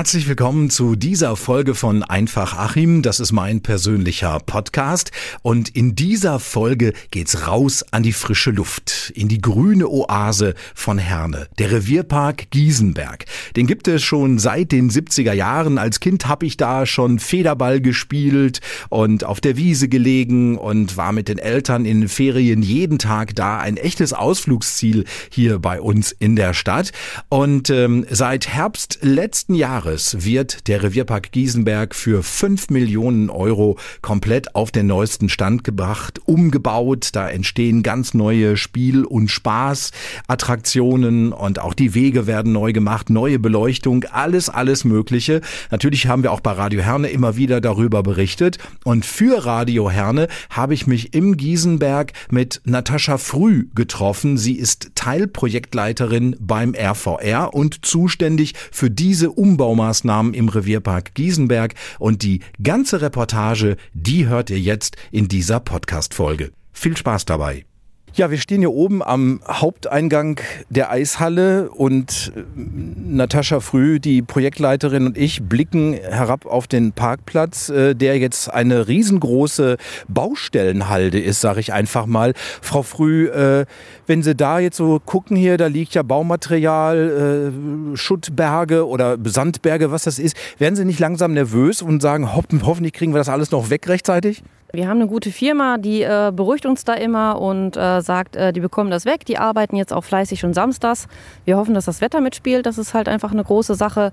Herzlich willkommen zu dieser Folge von Einfach Achim. Das ist mein persönlicher Podcast. Und in dieser Folge geht's raus an die frische Luft, in die grüne Oase von Herne, der Revierpark Giesenberg. Den gibt es schon seit den 70er Jahren. Als Kind habe ich da schon Federball gespielt und auf der Wiese gelegen und war mit den Eltern in Ferien jeden Tag da. Ein echtes Ausflugsziel hier bei uns in der Stadt. Und ähm, seit Herbst letzten Jahres Jahres wird der Revierpark Giesenberg für 5 Millionen Euro komplett auf den neuesten Stand gebracht, umgebaut. Da entstehen ganz neue Spiel- und Spaßattraktionen und auch die Wege werden neu gemacht, neue Beleuchtung, alles, alles Mögliche. Natürlich haben wir auch bei Radio Herne immer wieder darüber berichtet. Und für Radio Herne habe ich mich im Giesenberg mit Natascha Früh getroffen. Sie ist Teilprojektleiterin beim RVR und zuständig für diese Umbau Umbaumaßnahmen im Revierpark Giesenberg und die ganze Reportage, die hört ihr jetzt in dieser Podcast-Folge. Viel Spaß dabei! Ja, wir stehen hier oben am Haupteingang der Eishalle und äh, Natascha Früh, die Projektleiterin und ich blicken herab auf den Parkplatz, äh, der jetzt eine riesengroße Baustellenhalde ist, sage ich einfach mal. Frau Früh, äh, wenn Sie da jetzt so gucken hier, da liegt ja Baumaterial, Schuttberge oder Sandberge, was das ist. Werden Sie nicht langsam nervös und sagen, hoffentlich kriegen wir das alles noch weg rechtzeitig? Wir haben eine gute Firma, die äh, beruhigt uns da immer und äh, sagt, äh, die bekommen das weg. Die arbeiten jetzt auch fleißig schon samstags. Wir hoffen, dass das Wetter mitspielt. Das ist halt einfach eine große Sache.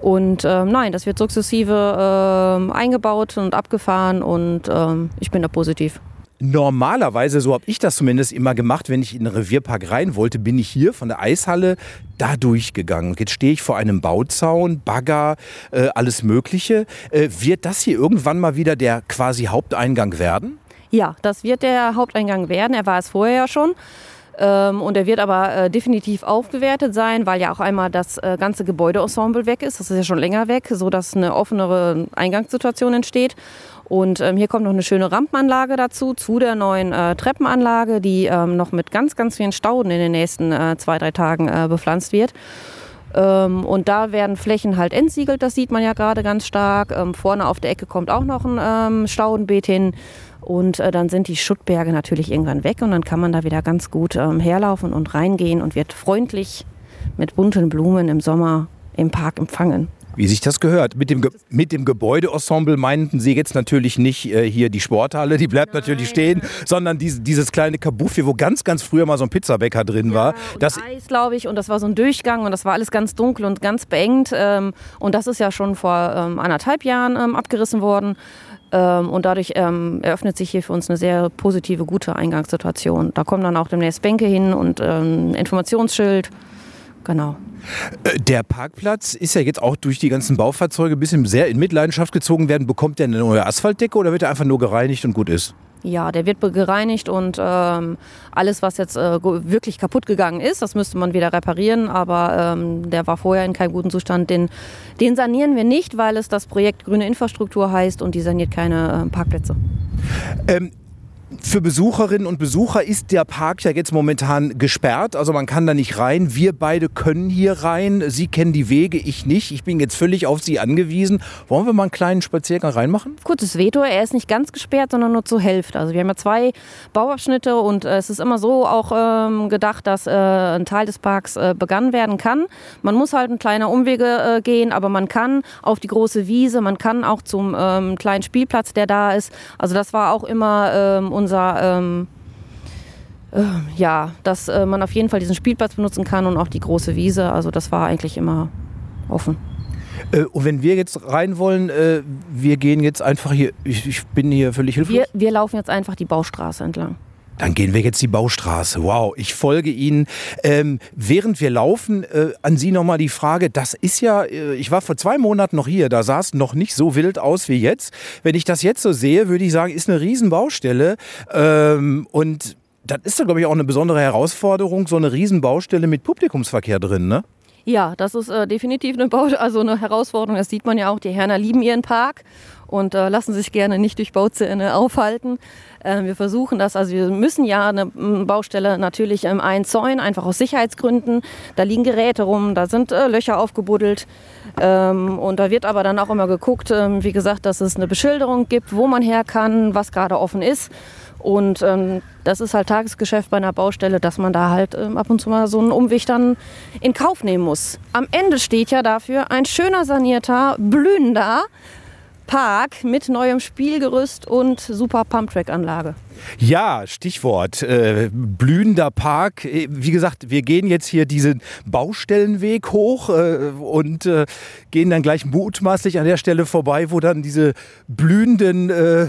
Und ähm, nein, das wird sukzessive ähm, eingebaut und abgefahren und ähm, ich bin da positiv. Normalerweise, so habe ich das zumindest immer gemacht, wenn ich in den Revierpark rein wollte, bin ich hier von der Eishalle da durchgegangen. Jetzt stehe ich vor einem Bauzaun, Bagger, äh, alles Mögliche. Äh, wird das hier irgendwann mal wieder der quasi Haupteingang werden? Ja, das wird der Haupteingang werden. Er war es vorher ja schon. Ähm, und er wird aber äh, definitiv aufgewertet sein, weil ja auch einmal das äh, ganze Gebäudeensemble weg ist. Das ist ja schon länger weg, sodass eine offenere Eingangssituation entsteht. Und ähm, hier kommt noch eine schöne Rampenanlage dazu, zu der neuen äh, Treppenanlage, die ähm, noch mit ganz, ganz vielen Stauden in den nächsten äh, zwei, drei Tagen äh, bepflanzt wird. Ähm, und da werden Flächen halt entsiegelt, das sieht man ja gerade ganz stark. Ähm, vorne auf der Ecke kommt auch noch ein ähm, Staudenbeet hin. Und äh, dann sind die Schuttberge natürlich irgendwann weg und dann kann man da wieder ganz gut ähm, herlaufen und reingehen und wird freundlich mit bunten Blumen im Sommer im Park empfangen. Wie sich das gehört. Mit dem, Ge mit dem Gebäudeensemble meinten Sie jetzt natürlich nicht äh, hier die Sporthalle, die bleibt Nein. natürlich stehen, sondern dies, dieses kleine Kabuff hier, wo ganz, ganz früher mal so ein Pizzabäcker drin ja, war. Das Eis, glaube ich, und das war so ein Durchgang und das war alles ganz dunkel und ganz beengt. Ähm, und das ist ja schon vor ähm, anderthalb Jahren ähm, abgerissen worden. Ähm, und dadurch ähm, eröffnet sich hier für uns eine sehr positive, gute Eingangssituation. Da kommen dann auch demnächst Bänke hin und ähm, Informationsschild. Genau. Äh, der Parkplatz ist ja jetzt auch durch die ganzen Baufahrzeuge ein bisschen sehr in Mitleidenschaft gezogen werden. Bekommt der eine neue Asphaltdecke oder wird er einfach nur gereinigt und gut ist? Ja, der wird gereinigt und ähm, alles, was jetzt äh, wirklich kaputt gegangen ist, das müsste man wieder reparieren. Aber ähm, der war vorher in keinem guten Zustand. Den, den sanieren wir nicht, weil es das Projekt Grüne Infrastruktur heißt und die saniert keine äh, Parkplätze. Ähm, für Besucherinnen und Besucher ist der Park ja jetzt momentan gesperrt, also man kann da nicht rein. Wir beide können hier rein. Sie kennen die Wege, ich nicht. Ich bin jetzt völlig auf Sie angewiesen. Wollen wir mal einen kleinen Spaziergang reinmachen? Kurzes Veto, er ist nicht ganz gesperrt, sondern nur zur Hälfte. Also wir haben ja zwei Bauabschnitte und äh, es ist immer so auch ähm, gedacht, dass äh, ein Teil des Parks äh, begangen werden kann. Man muss halt ein kleiner Umwege äh, gehen, aber man kann auf die große Wiese, man kann auch zum ähm, kleinen Spielplatz, der da ist. Also das war auch immer ähm, unser ähm, äh, ja, dass äh, man auf jeden Fall diesen Spielplatz benutzen kann und auch die große Wiese. Also das war eigentlich immer offen. Äh, und wenn wir jetzt rein wollen, äh, wir gehen jetzt einfach hier, ich, ich bin hier völlig hilflos. Wir, wir laufen jetzt einfach die Baustraße entlang. Dann gehen wir jetzt die Baustraße. Wow, ich folge Ihnen. Ähm, während wir laufen, äh, an Sie nochmal die Frage, das ist ja, äh, ich war vor zwei Monaten noch hier, da sah es noch nicht so wild aus wie jetzt. Wenn ich das jetzt so sehe, würde ich sagen, ist eine Riesenbaustelle. Ähm, und das ist da, glaube ich, auch eine besondere Herausforderung, so eine Riesenbaustelle mit Publikumsverkehr drin, ne? Ja, das ist äh, definitiv eine, Bau also eine Herausforderung. Das sieht man ja auch. Die Herner lieben ihren Park und äh, lassen sich gerne nicht durch Bauzähne aufhalten. Äh, wir versuchen das, also wir müssen ja eine Baustelle natürlich ähm, einzäunen, einfach aus Sicherheitsgründen. Da liegen Geräte rum, da sind äh, Löcher aufgebuddelt. Ähm, und da wird aber dann auch immer geguckt, ähm, wie gesagt, dass es eine Beschilderung gibt, wo man her kann, was gerade offen ist. Und ähm, das ist halt Tagesgeschäft bei einer Baustelle, dass man da halt ähm, ab und zu mal so einen Umweg dann in Kauf nehmen muss. Am Ende steht ja dafür ein schöner sanierter, blühender Park mit neuem Spielgerüst und super Pumptrack-Anlage. Ja, Stichwort äh, blühender Park. Äh, wie gesagt, wir gehen jetzt hier diesen Baustellenweg hoch äh, und äh, gehen dann gleich mutmaßlich an der Stelle vorbei, wo dann diese blühenden äh,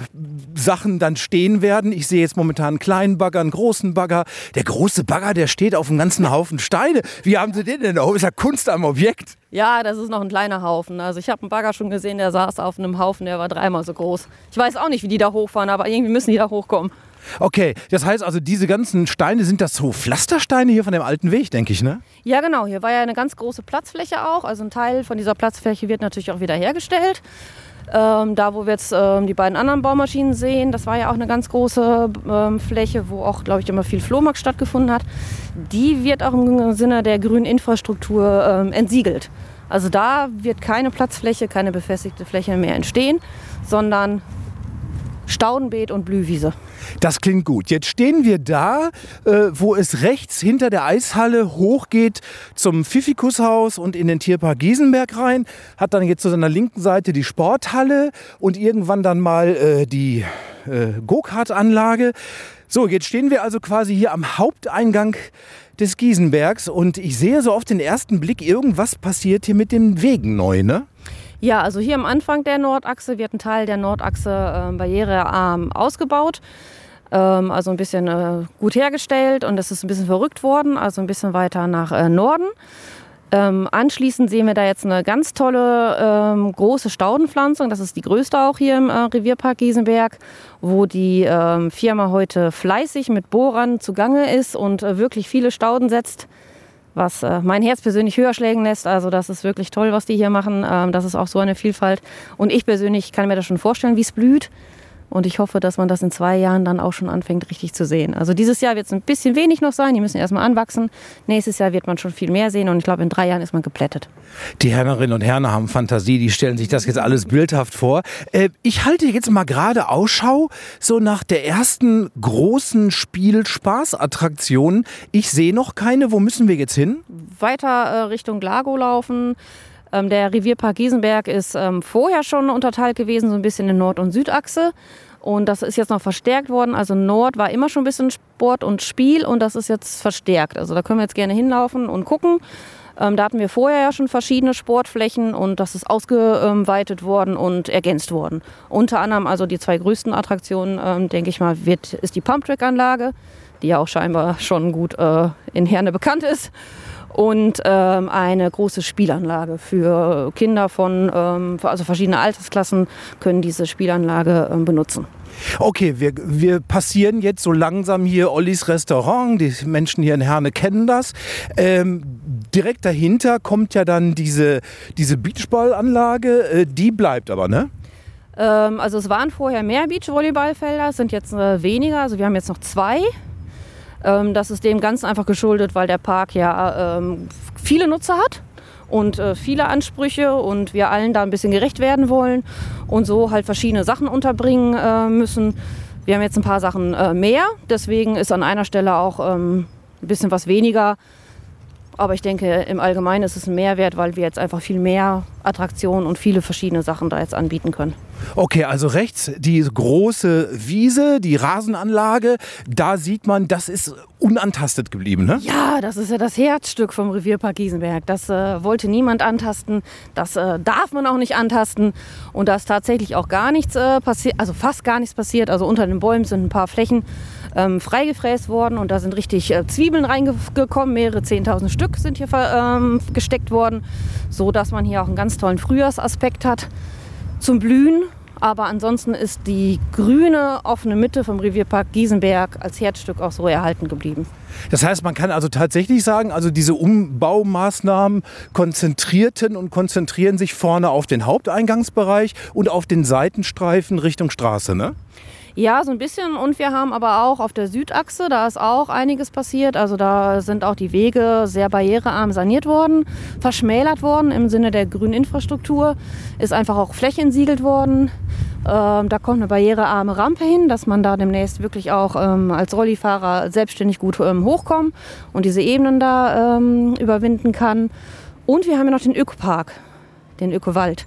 Sachen dann stehen werden. Ich sehe jetzt momentan einen kleinen Bagger, einen großen Bagger. Der große Bagger, der steht auf einem ganzen Haufen Steine. Wie haben Sie den denn? Oh, ist ja Kunst am Objekt. Ja, das ist noch ein kleiner Haufen. Also ich habe einen Bagger schon gesehen, der saß auf einem Haufen, der war dreimal so groß. Ich weiß auch nicht, wie die da hochfahren, aber irgendwie müssen die da hochkommen. Okay, das heißt also, diese ganzen Steine, sind das so Pflastersteine hier von dem alten Weg, denke ich, ne? Ja, genau. Hier war ja eine ganz große Platzfläche auch. Also ein Teil von dieser Platzfläche wird natürlich auch wieder hergestellt. Ähm, da, wo wir jetzt ähm, die beiden anderen Baumaschinen sehen, das war ja auch eine ganz große ähm, Fläche, wo auch, glaube ich, immer viel Flohmarkt stattgefunden hat. Die wird auch im Sinne der grünen Infrastruktur ähm, entsiegelt. Also da wird keine Platzfläche, keine befestigte Fläche mehr entstehen, sondern Staudenbeet und Blühwiese. Das klingt gut. Jetzt stehen wir da, äh, wo es rechts hinter der Eishalle hochgeht zum Pfiffikushaus und in den Tierpark Giesenberg rein. Hat dann jetzt zu seiner linken Seite die Sporthalle und irgendwann dann mal äh, die äh, Go-Kart-Anlage. So, jetzt stehen wir also quasi hier am Haupteingang des Giesenbergs und ich sehe so auf den ersten Blick, irgendwas passiert hier mit den Wegen neu, ne? Ja, also hier am Anfang der Nordachse wird ein Teil der Nordachse äh, barrierearm ausgebaut. Ähm, also ein bisschen äh, gut hergestellt und es ist ein bisschen verrückt worden, also ein bisschen weiter nach äh, Norden. Ähm, anschließend sehen wir da jetzt eine ganz tolle ähm, große Staudenpflanzung. Das ist die größte auch hier im äh, Revierpark Giesenberg, wo die ähm, Firma heute fleißig mit Bohrern zugange ist und wirklich viele Stauden setzt was äh, mein Herz persönlich höher schlägen lässt. Also das ist wirklich toll, was die hier machen. Ähm, das ist auch so eine Vielfalt. Und ich persönlich kann mir das schon vorstellen, wie es blüht. Und ich hoffe, dass man das in zwei Jahren dann auch schon anfängt, richtig zu sehen. Also dieses Jahr wird es ein bisschen wenig noch sein. Die müssen erstmal anwachsen. Nächstes Jahr wird man schon viel mehr sehen. Und ich glaube, in drei Jahren ist man geplättet. Die Herrerinnen und Herren haben Fantasie. Die stellen sich das jetzt alles bildhaft vor. Äh, ich halte jetzt mal gerade Ausschau so nach der ersten großen Spielspaßattraktion. Ich sehe noch keine. Wo müssen wir jetzt hin? Weiter äh, Richtung Lago laufen. Ähm, der Revierpark Giesenberg ist ähm, vorher schon unterteilt gewesen, so ein bisschen in Nord- und Südachse. Und das ist jetzt noch verstärkt worden. Also Nord war immer schon ein bisschen Sport und Spiel und das ist jetzt verstärkt. Also da können wir jetzt gerne hinlaufen und gucken. Ähm, da hatten wir vorher ja schon verschiedene Sportflächen und das ist ausgeweitet worden und ergänzt worden. Unter anderem also die zwei größten Attraktionen, ähm, denke ich mal, wird, ist die Pumptrack-Anlage, die ja auch scheinbar schon gut äh, in Herne bekannt ist und ähm, eine große Spielanlage für Kinder von ähm, also verschiedene Altersklassen können diese Spielanlage ähm, benutzen. Okay, wir, wir passieren jetzt so langsam hier Ollis Restaurant. Die Menschen hier in Herne kennen das. Ähm, direkt dahinter kommt ja dann diese, diese Beachballanlage. Äh, die bleibt aber, ne? Ähm, also es waren vorher mehr Beachvolleyballfelder, es sind jetzt äh, weniger. Also wir haben jetzt noch zwei. Ähm, das ist dem Ganzen einfach geschuldet, weil der Park ja ähm, viele Nutzer hat und äh, viele Ansprüche und wir allen da ein bisschen gerecht werden wollen und so halt verschiedene Sachen unterbringen äh, müssen. Wir haben jetzt ein paar Sachen äh, mehr, deswegen ist an einer Stelle auch ähm, ein bisschen was weniger. Aber ich denke, im Allgemeinen ist es ein Mehrwert, weil wir jetzt einfach viel mehr Attraktionen und viele verschiedene Sachen da jetzt anbieten können. Okay, also rechts die große Wiese, die Rasenanlage, da sieht man, das ist unantastet geblieben, ne? Ja, das ist ja das Herzstück vom Revierpark Giesenberg. Das äh, wollte niemand antasten, das äh, darf man auch nicht antasten und da ist tatsächlich auch gar nichts äh, passiert, also fast gar nichts passiert. Also unter den Bäumen sind ein paar Flächen ähm, freigefräst worden und da sind richtig äh, Zwiebeln reingekommen, mehrere 10.000 Stück sind hier ähm, gesteckt worden, so dass man hier auch einen ganz tollen Frühjahrsaspekt hat zum Blühen. Aber ansonsten ist die grüne offene Mitte vom Revierpark Giesenberg als Herzstück auch so erhalten geblieben. Das heißt, man kann also tatsächlich sagen, also diese Umbaumaßnahmen konzentrierten und konzentrieren sich vorne auf den Haupteingangsbereich und auf den Seitenstreifen Richtung Straße, ne? Ja, so ein bisschen. Und wir haben aber auch auf der Südachse, da ist auch einiges passiert. Also da sind auch die Wege sehr barrierearm saniert worden, verschmälert worden im Sinne der grünen Infrastruktur. Ist einfach auch Fläche entsiegelt worden. Ähm, da kommt eine barrierearme Rampe hin, dass man da demnächst wirklich auch ähm, als Rollifahrer selbstständig gut ähm, hochkommen und diese Ebenen da ähm, überwinden kann. Und wir haben ja noch den Ökopark, den Ökowald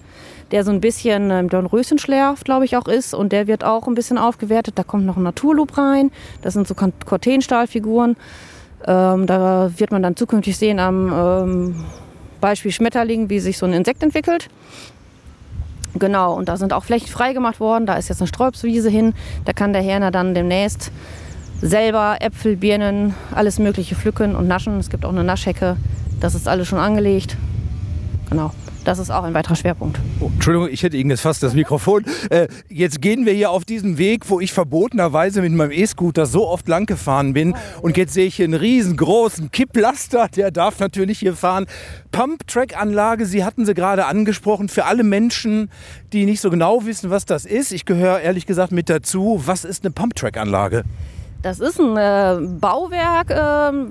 der so ein bisschen ähm, Dornröschenschlaf, glaube ich, auch ist. Und der wird auch ein bisschen aufgewertet. Da kommt noch ein Naturloop rein. Das sind so Cortenstahlfiguren. Ähm, da wird man dann zukünftig sehen am ähm, Beispiel Schmetterling, wie sich so ein Insekt entwickelt. Genau, und da sind auch Flächen freigemacht worden. Da ist jetzt eine Sträubswiese hin. Da kann der Herner dann demnächst selber Äpfel, Birnen, alles Mögliche pflücken und naschen. Es gibt auch eine Naschhecke. Das ist alles schon angelegt. Genau. Das ist auch ein weiterer Schwerpunkt. Oh, Entschuldigung, ich hätte Ihnen jetzt fast das Mikrofon. Äh, jetzt gehen wir hier auf diesen Weg, wo ich verbotenerweise mit meinem E-Scooter so oft lang gefahren bin. Und jetzt sehe ich hier einen riesengroßen Kipplaster, der darf natürlich hier fahren. Pump-Track-Anlage, Sie hatten sie gerade angesprochen, für alle Menschen, die nicht so genau wissen, was das ist. Ich gehöre ehrlich gesagt mit dazu. Was ist eine Pump-Track-Anlage? Das ist ein äh, Bauwerk, äh,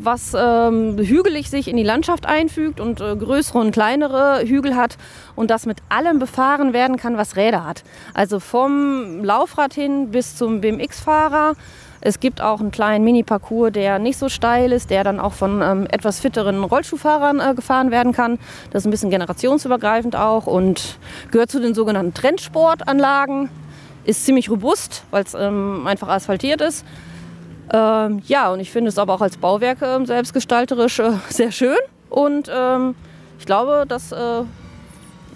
was äh, hügelig sich in die Landschaft einfügt und äh, größere und kleinere Hügel hat und das mit allem befahren werden kann, was Räder hat. Also vom Laufrad hin bis zum BMX-Fahrer. Es gibt auch einen kleinen Mini-Parcours, der nicht so steil ist, der dann auch von ähm, etwas fitteren Rollschuhfahrern äh, gefahren werden kann. Das ist ein bisschen generationsübergreifend auch und gehört zu den sogenannten Trendsportanlagen. Ist ziemlich robust, weil es ähm, einfach asphaltiert ist. Ähm, ja, und ich finde es aber auch als Bauwerk äh, selbstgestalterisch äh, sehr schön. Und ähm, ich glaube, das äh,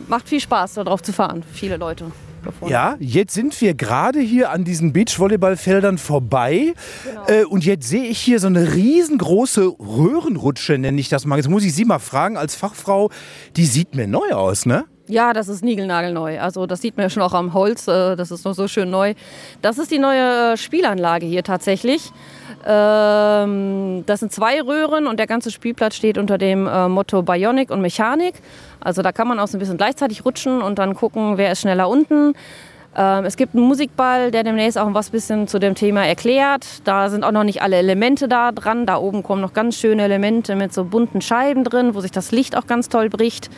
macht viel Spaß, darauf zu fahren, viele Leute. Davon. Ja, jetzt sind wir gerade hier an diesen Beachvolleyballfeldern vorbei. Genau. Äh, und jetzt sehe ich hier so eine riesengroße Röhrenrutsche, nenne ich das mal. Jetzt muss ich Sie mal fragen, als Fachfrau, die sieht mir neu aus, ne? Ja, das ist niegelnagelneu. Also das sieht man ja schon auch am Holz. Äh, das ist noch so schön neu. Das ist die neue Spielanlage hier tatsächlich. Ähm, das sind zwei Röhren und der ganze Spielplatz steht unter dem äh, Motto Bionik und Mechanik. Also da kann man auch so ein bisschen gleichzeitig rutschen und dann gucken, wer ist schneller unten. Ähm, es gibt einen Musikball, der demnächst auch was bisschen zu dem Thema erklärt. Da sind auch noch nicht alle Elemente da dran. Da oben kommen noch ganz schöne Elemente mit so bunten Scheiben drin, wo sich das Licht auch ganz toll bricht.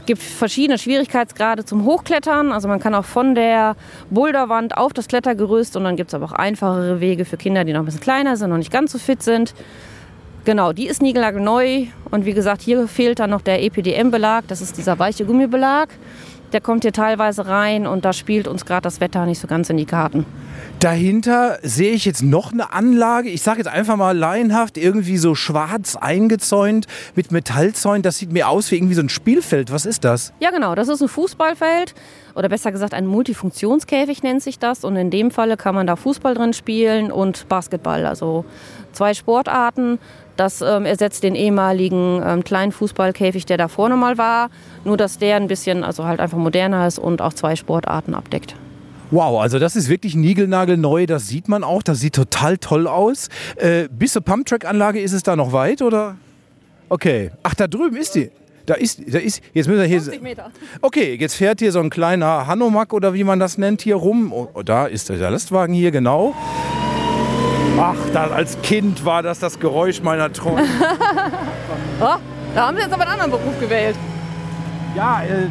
Es gibt verschiedene Schwierigkeitsgrade zum Hochklettern. Also man kann auch von der Boulderwand auf das Klettergerüst und dann gibt es aber auch einfachere Wege für Kinder, die noch ein bisschen kleiner sind und nicht ganz so fit sind. Genau, die ist neu und wie gesagt, hier fehlt dann noch der EPDM-Belag, das ist dieser weiche Gummibelag. Der kommt hier teilweise rein und da spielt uns gerade das Wetter nicht so ganz in die Karten. Dahinter sehe ich jetzt noch eine Anlage. Ich sage jetzt einfach mal laienhaft, irgendwie so schwarz eingezäunt mit Metallzäunen. Das sieht mir aus wie irgendwie so ein Spielfeld. Was ist das? Ja, genau. Das ist ein Fußballfeld oder besser gesagt ein Multifunktionskäfig nennt sich das. Und in dem Falle kann man da Fußball drin spielen und Basketball. Also zwei Sportarten. Das ähm, ersetzt den ehemaligen ähm, kleinen Fußballkäfig, der da vorne mal war. Nur, dass der ein bisschen, also halt einfach moderner ist und auch zwei Sportarten abdeckt. Wow, also das ist wirklich niegelnagelneu, das sieht man auch, das sieht total toll aus. Äh, bis zur Pumptrack-Anlage ist es da noch weit, oder? Okay. Ach, da drüben ist die. Da ist, da ist, jetzt müssen wir hier. 50 Meter. Okay, jetzt fährt hier so ein kleiner Hanomag oder wie man das nennt hier rum. Oh, oh da ist der Lastwagen hier, genau. Ach, da, als Kind war das das Geräusch meiner Träume. oh, da haben Sie jetzt aber einen anderen Beruf gewählt. Ja, äh,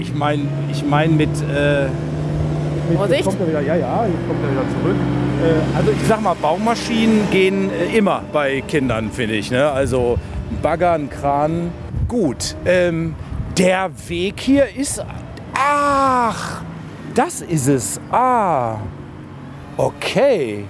ich meine ich mein mit. Äh, mit, Vorsicht. Kommt er wieder, ja, ja, jetzt kommt er wieder zurück. Äh, also ich sag mal, Baumaschinen gehen äh, immer bei Kindern, finde ich. Ne? Also ein Bagger, ein Kran, gut. Ähm, der Weg hier ist... Ach, das ist es. Ah, okay.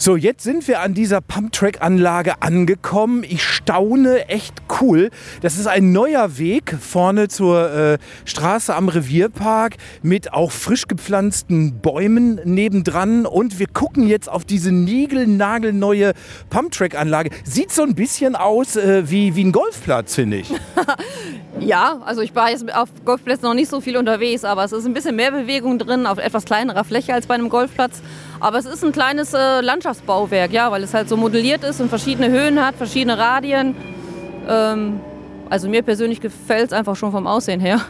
So, jetzt sind wir an dieser Pumptrack-Anlage angekommen. Ich staune, echt cool. Das ist ein neuer Weg vorne zur äh, Straße am Revierpark mit auch frisch gepflanzten Bäumen nebendran. Und wir gucken jetzt auf diese niegelnagelneue Pumptrack-Anlage. Sieht so ein bisschen aus äh, wie, wie ein Golfplatz, finde ich. ja, also ich war jetzt auf Golfplätzen noch nicht so viel unterwegs, aber es ist ein bisschen mehr Bewegung drin auf etwas kleinerer Fläche als bei einem Golfplatz. Aber es ist ein kleines äh, Landschaftsbauwerk, ja, weil es halt so modelliert ist und verschiedene Höhen hat, verschiedene Radien. Ähm, also mir persönlich gefällt es einfach schon vom Aussehen her.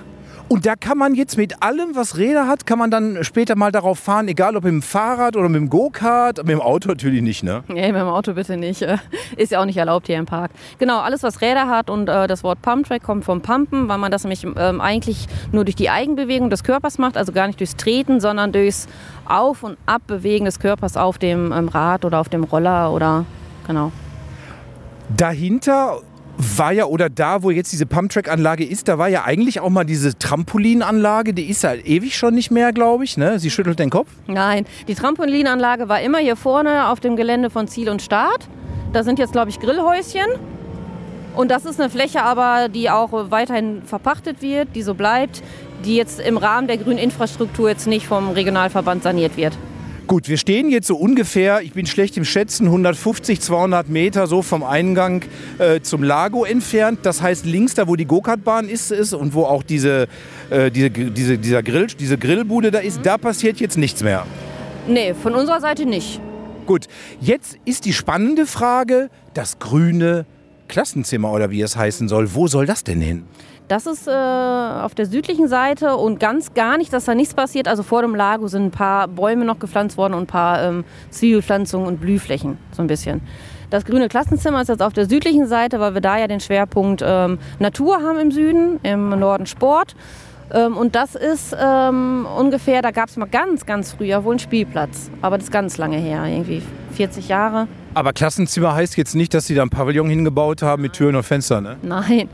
Und da kann man jetzt mit allem, was Räder hat, kann man dann später mal darauf fahren, egal ob mit dem Fahrrad oder mit dem Go-Kart, mit dem Auto natürlich nicht, ne? Nee, mit dem Auto bitte nicht. Ist ja auch nicht erlaubt hier im Park. Genau, alles was Räder hat und äh, das Wort Pumptrack kommt vom Pumpen, weil man das nämlich ähm, eigentlich nur durch die Eigenbewegung des Körpers macht, also gar nicht durchs Treten, sondern durchs Auf- und Abbewegen des Körpers auf dem ähm, Rad oder auf dem Roller oder genau. Dahinter war ja, oder da, wo jetzt diese Pumptrack-Anlage ist, da war ja eigentlich auch mal diese Trampolinanlage, die ist ja ewig schon nicht mehr, glaube ich. Ne? Sie schüttelt den Kopf. Nein, die Trampolinanlage war immer hier vorne auf dem Gelände von Ziel und Start. Da sind jetzt, glaube ich, Grillhäuschen. Und das ist eine Fläche aber, die auch weiterhin verpachtet wird, die so bleibt, die jetzt im Rahmen der grünen Infrastruktur jetzt nicht vom Regionalverband saniert wird. Gut, wir stehen jetzt so ungefähr, ich bin schlecht im Schätzen, 150, 200 Meter so vom Eingang äh, zum Lago entfernt. Das heißt, links da, wo die Go-Kart-Bahn ist, ist und wo auch diese, äh, diese, diese, dieser Grill, diese Grillbude da ist, da passiert jetzt nichts mehr. Nee, von unserer Seite nicht. Gut, jetzt ist die spannende Frage, das grüne Klassenzimmer oder wie es heißen soll. Wo soll das denn hin? Das ist äh, auf der südlichen Seite und ganz gar nicht, dass da nichts passiert. Also vor dem Lago sind ein paar Bäume noch gepflanzt worden und ein paar ähm, Zwiebelpflanzungen und Blühflächen, so ein bisschen. Das grüne Klassenzimmer ist jetzt auf der südlichen Seite, weil wir da ja den Schwerpunkt ähm, Natur haben im Süden, im Norden Sport. Ähm, und das ist ähm, ungefähr, da gab es mal ganz, ganz früher wohl einen Spielplatz. Aber das ist ganz lange her, irgendwie 40 Jahre. Aber Klassenzimmer heißt jetzt nicht, dass Sie da ein Pavillon hingebaut haben mit Türen und Fenstern, ne? Nein,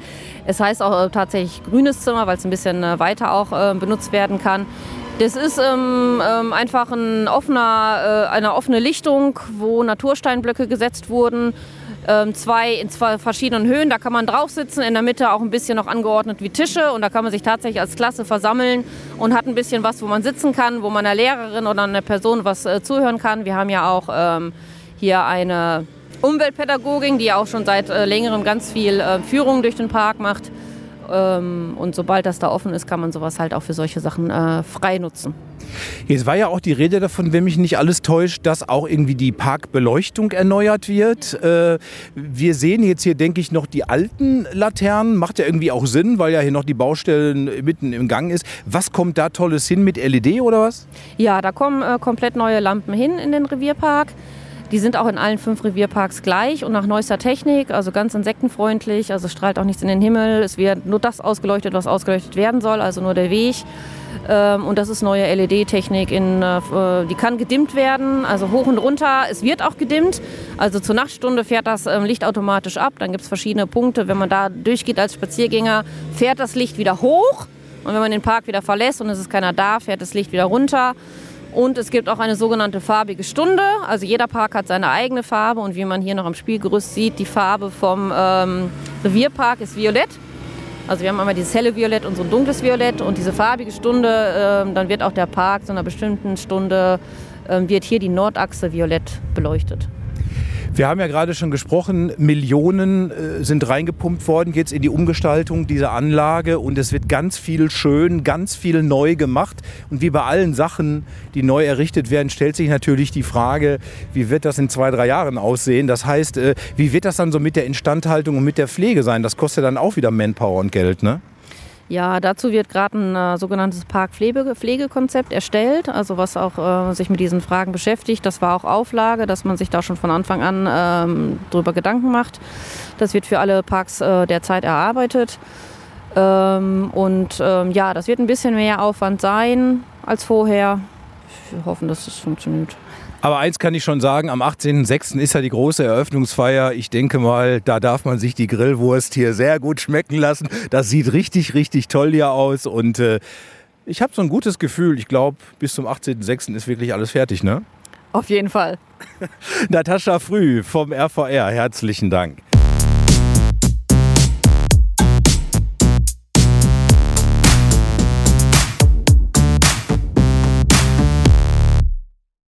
es heißt auch äh, tatsächlich grünes Zimmer, weil es ein bisschen äh, weiter auch äh, benutzt werden kann. Das ist ähm, ähm, einfach ein offener, äh, eine offene Lichtung, wo Natursteinblöcke gesetzt wurden. Ähm, zwei in zwei verschiedenen Höhen, da kann man drauf sitzen, in der Mitte auch ein bisschen noch angeordnet wie Tische und da kann man sich tatsächlich als Klasse versammeln und hat ein bisschen was, wo man sitzen kann, wo man einer Lehrerin oder einer Person was äh, zuhören kann. Wir haben ja auch ähm, hier eine Umweltpädagogin, die auch schon seit äh, längerem ganz viel äh, Führung durch den Park macht. Ähm, und sobald das da offen ist, kann man sowas halt auch für solche Sachen äh, frei nutzen. Jetzt war ja auch die Rede davon, wenn mich nicht alles täuscht, dass auch irgendwie die Parkbeleuchtung erneuert wird. Äh, wir sehen jetzt hier, denke ich, noch die alten Laternen. Macht ja irgendwie auch Sinn, weil ja hier noch die Baustellen mitten im Gang ist. Was kommt da Tolles hin mit LED oder was? Ja, da kommen äh, komplett neue Lampen hin in den Revierpark. Die sind auch in allen fünf Revierparks gleich und nach neuester Technik, also ganz insektenfreundlich, also strahlt auch nichts in den Himmel. Es wird nur das ausgeleuchtet, was ausgeleuchtet werden soll, also nur der Weg. Ähm, und das ist neue LED-Technik, äh, die kann gedimmt werden, also hoch und runter. Es wird auch gedimmt. Also zur Nachtstunde fährt das ähm, Licht automatisch ab. Dann gibt es verschiedene Punkte. Wenn man da durchgeht als Spaziergänger, fährt das Licht wieder hoch. Und wenn man den Park wieder verlässt und es ist keiner da, fährt das Licht wieder runter. Und es gibt auch eine sogenannte farbige Stunde. Also jeder Park hat seine eigene Farbe und wie man hier noch am Spielgerüst sieht, die Farbe vom ähm, Revierpark ist violett. Also wir haben einmal dieses helle Violett und so ein dunkles Violett und diese farbige Stunde, äh, dann wird auch der Park zu einer bestimmten Stunde, äh, wird hier die Nordachse violett beleuchtet. Wir haben ja gerade schon gesprochen, Millionen äh, sind reingepumpt worden jetzt in die Umgestaltung dieser Anlage und es wird ganz viel schön, ganz viel neu gemacht. Und wie bei allen Sachen, die neu errichtet werden, stellt sich natürlich die Frage, wie wird das in zwei, drei Jahren aussehen? Das heißt, äh, wie wird das dann so mit der Instandhaltung und mit der Pflege sein? Das kostet dann auch wieder Manpower und Geld, ne? Ja, dazu wird gerade ein äh, sogenanntes Parkpflegekonzept erstellt, also was auch äh, sich mit diesen Fragen beschäftigt. Das war auch Auflage, dass man sich da schon von Anfang an ähm, drüber Gedanken macht. Das wird für alle Parks äh, derzeit erarbeitet. Ähm, und ähm, ja, das wird ein bisschen mehr Aufwand sein als vorher. Wir hoffen, dass es funktioniert. Aber eins kann ich schon sagen, am 18.06. ist ja die große Eröffnungsfeier. Ich denke mal, da darf man sich die Grillwurst hier sehr gut schmecken lassen. Das sieht richtig, richtig toll hier aus. Und äh, ich habe so ein gutes Gefühl. Ich glaube, bis zum 18.06. ist wirklich alles fertig, ne? Auf jeden Fall. Natascha Früh vom RVR, herzlichen Dank.